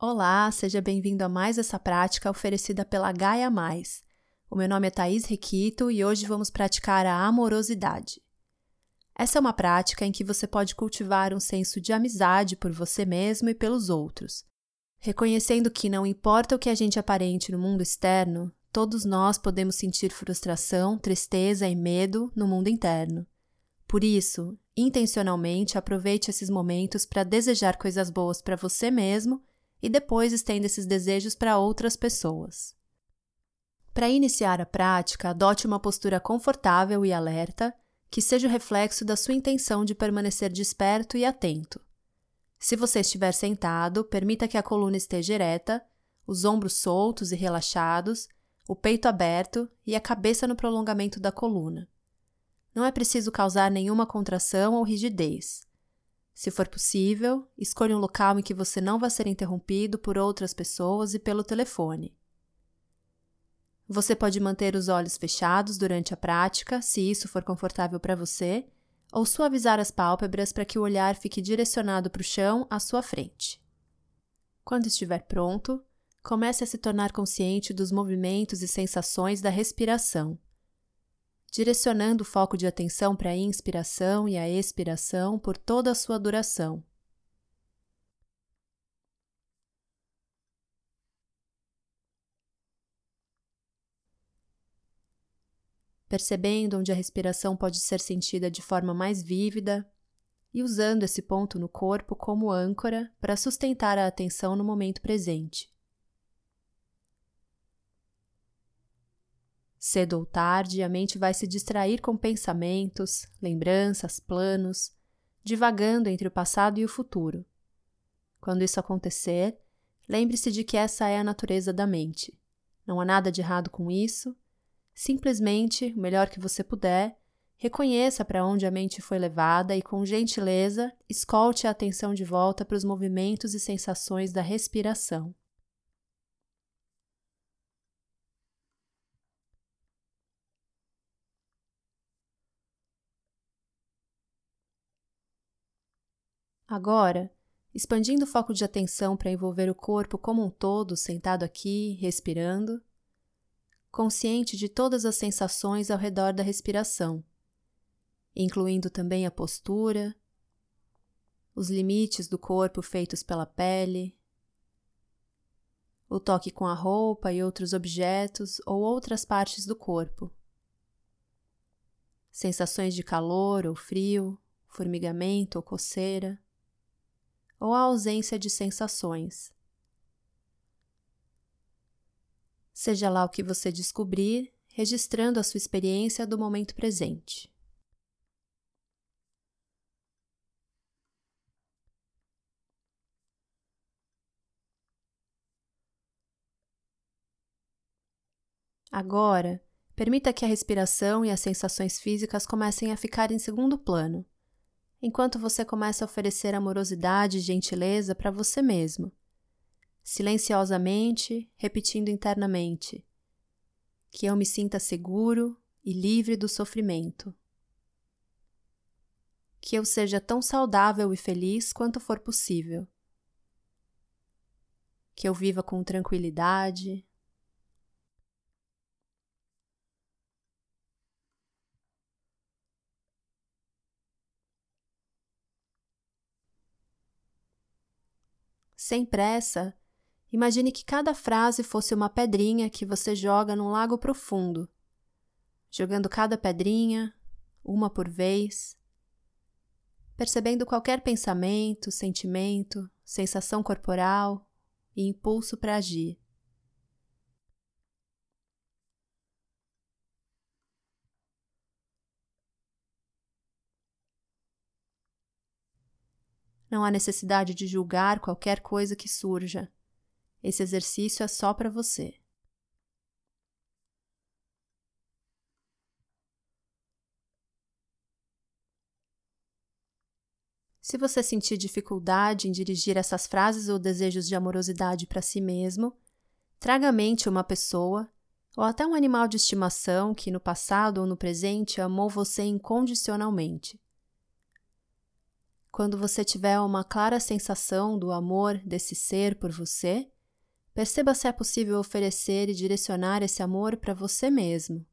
Olá, seja bem-vindo a mais essa prática oferecida pela Gaia Mais. O meu nome é Thaís Requito e hoje vamos praticar a amorosidade. Essa é uma prática em que você pode cultivar um senso de amizade por você mesmo e pelos outros, reconhecendo que não importa o que a gente aparente no mundo externo, todos nós podemos sentir frustração, tristeza e medo no mundo interno. Por isso, intencionalmente aproveite esses momentos para desejar coisas boas para você mesmo e depois estenda esses desejos para outras pessoas. Para iniciar a prática, adote uma postura confortável e alerta, que seja o reflexo da sua intenção de permanecer desperto e atento. Se você estiver sentado, permita que a coluna esteja ereta, os ombros soltos e relaxados, o peito aberto e a cabeça no prolongamento da coluna. Não é preciso causar nenhuma contração ou rigidez. Se for possível, escolha um local em que você não vai ser interrompido por outras pessoas e pelo telefone. Você pode manter os olhos fechados durante a prática, se isso for confortável para você, ou suavizar as pálpebras para que o olhar fique direcionado para o chão à sua frente. Quando estiver pronto, comece a se tornar consciente dos movimentos e sensações da respiração direcionando o foco de atenção para a inspiração e a expiração por toda a sua duração. Percebendo onde a respiração pode ser sentida de forma mais vívida e usando esse ponto no corpo como âncora para sustentar a atenção no momento presente. Cedo ou tarde, a mente vai se distrair com pensamentos, lembranças, planos, divagando entre o passado e o futuro. Quando isso acontecer, lembre-se de que essa é a natureza da mente. Não há nada de errado com isso. Simplesmente, o melhor que você puder, reconheça para onde a mente foi levada e, com gentileza, escolte a atenção de volta para os movimentos e sensações da respiração. Agora, expandindo o foco de atenção para envolver o corpo como um todo, sentado aqui, respirando, consciente de todas as sensações ao redor da respiração, incluindo também a postura, os limites do corpo feitos pela pele, o toque com a roupa e outros objetos ou outras partes do corpo, sensações de calor ou frio, formigamento ou coceira ou a ausência de sensações. Seja lá o que você descobrir, registrando a sua experiência do momento presente. Agora, permita que a respiração e as sensações físicas comecem a ficar em segundo plano enquanto você começa a oferecer amorosidade e gentileza para você mesmo, silenciosamente, repetindo internamente: que eu me sinta seguro e livre do sofrimento. Que eu seja tão saudável e feliz quanto for possível. Que eu viva com tranquilidade, Sem pressa, imagine que cada frase fosse uma pedrinha que você joga num lago profundo, jogando cada pedrinha, uma por vez, percebendo qualquer pensamento, sentimento, sensação corporal e impulso para agir. Não há necessidade de julgar qualquer coisa que surja. Esse exercício é só para você. Se você sentir dificuldade em dirigir essas frases ou desejos de amorosidade para si mesmo, traga à mente uma pessoa ou até um animal de estimação que no passado ou no presente amou você incondicionalmente. Quando você tiver uma clara sensação do amor desse ser por você, perceba se é possível oferecer e direcionar esse amor para você mesmo.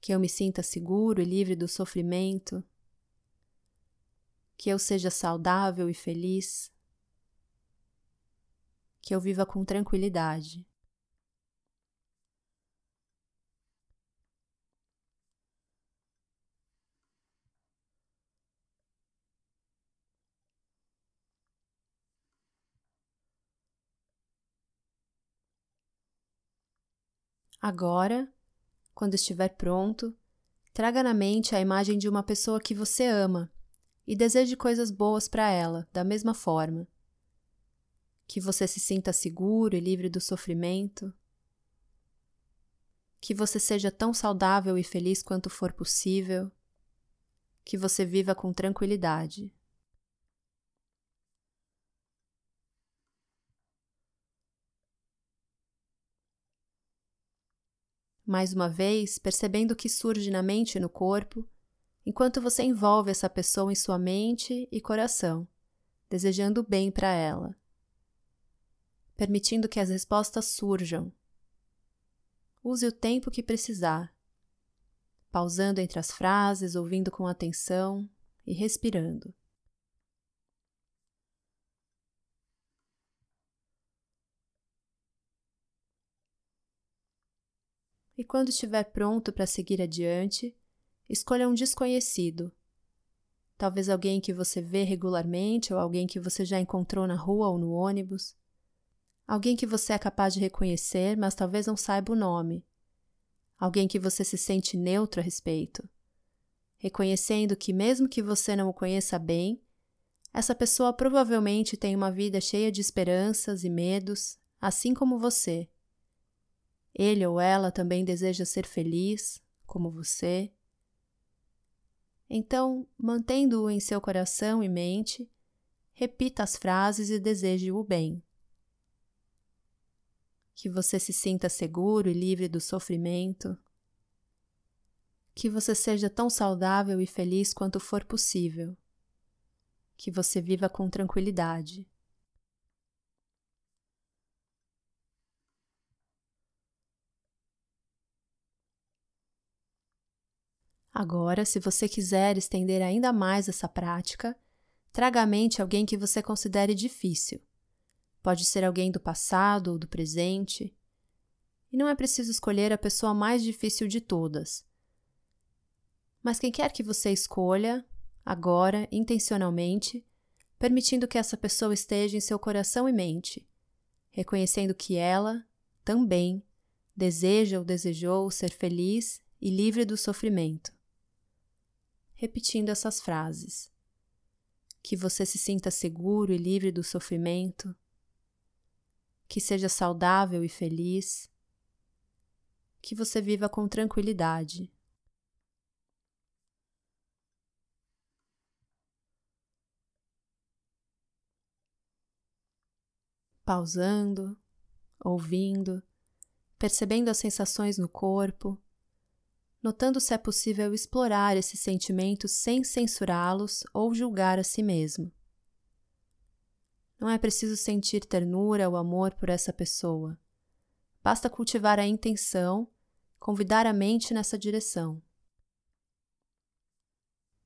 Que eu me sinta seguro e livre do sofrimento, que eu seja saudável e feliz, que eu viva com tranquilidade. Agora, quando estiver pronto, traga na mente a imagem de uma pessoa que você ama e deseje coisas boas para ela, da mesma forma. Que você se sinta seguro e livre do sofrimento. Que você seja tão saudável e feliz quanto for possível. Que você viva com tranquilidade. Mais uma vez percebendo o que surge na mente e no corpo, enquanto você envolve essa pessoa em sua mente e coração, desejando bem para ela, permitindo que as respostas surjam. Use o tempo que precisar, pausando entre as frases, ouvindo com atenção e respirando. E quando estiver pronto para seguir adiante, escolha um desconhecido. Talvez alguém que você vê regularmente ou alguém que você já encontrou na rua ou no ônibus. Alguém que você é capaz de reconhecer, mas talvez não saiba o nome. Alguém que você se sente neutro a respeito. Reconhecendo que, mesmo que você não o conheça bem, essa pessoa provavelmente tem uma vida cheia de esperanças e medos, assim como você ele ou ela também deseja ser feliz, como você. Então, mantendo-o em seu coração e mente, repita as frases e deseje o bem. Que você se sinta seguro e livre do sofrimento. Que você seja tão saudável e feliz quanto for possível. Que você viva com tranquilidade. Agora, se você quiser estender ainda mais essa prática, traga à mente alguém que você considere difícil. Pode ser alguém do passado ou do presente. E não é preciso escolher a pessoa mais difícil de todas. Mas quem quer que você escolha, agora, intencionalmente, permitindo que essa pessoa esteja em seu coração e mente, reconhecendo que ela, também, deseja ou desejou ser feliz e livre do sofrimento repetindo essas frases. Que você se sinta seguro e livre do sofrimento, que seja saudável e feliz, que você viva com tranquilidade. Pausando, ouvindo, percebendo as sensações no corpo notando se é possível explorar esses sentimentos sem censurá-los ou julgar a si mesmo. Não é preciso sentir ternura ou amor por essa pessoa. Basta cultivar a intenção, convidar a mente nessa direção.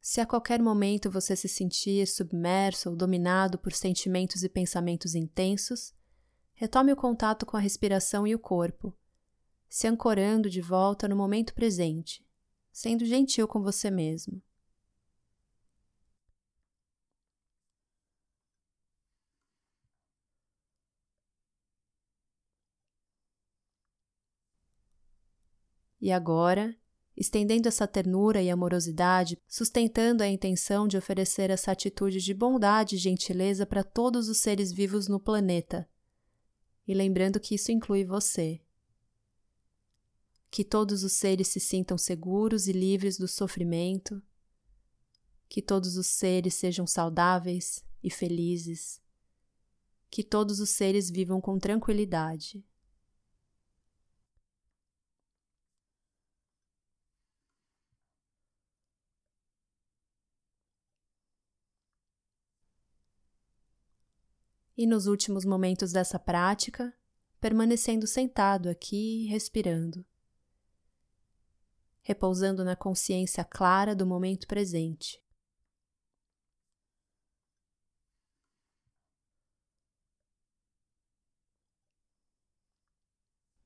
Se a qualquer momento você se sentir submerso ou dominado por sentimentos e pensamentos intensos, retome o contato com a respiração e o corpo se ancorando de volta no momento presente, sendo gentil com você mesmo. E agora, estendendo essa ternura e amorosidade, sustentando a intenção de oferecer essa atitude de bondade e gentileza para todos os seres vivos no planeta. E lembrando que isso inclui você que todos os seres se sintam seguros e livres do sofrimento, que todos os seres sejam saudáveis e felizes, que todos os seres vivam com tranquilidade. e nos últimos momentos dessa prática, permanecendo sentado aqui, respirando repousando na consciência clara do momento presente.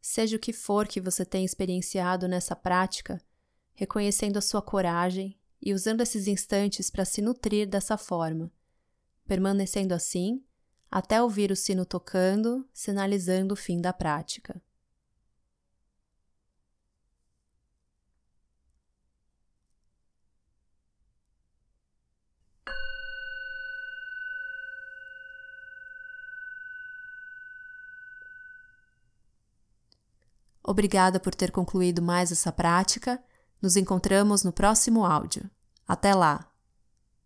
Seja o que for que você tenha experienciado nessa prática, reconhecendo a sua coragem e usando esses instantes para se nutrir dessa forma, permanecendo assim até ouvir o sino tocando, sinalizando o fim da prática. Obrigada por ter concluído mais essa prática. Nos encontramos no próximo áudio. Até lá!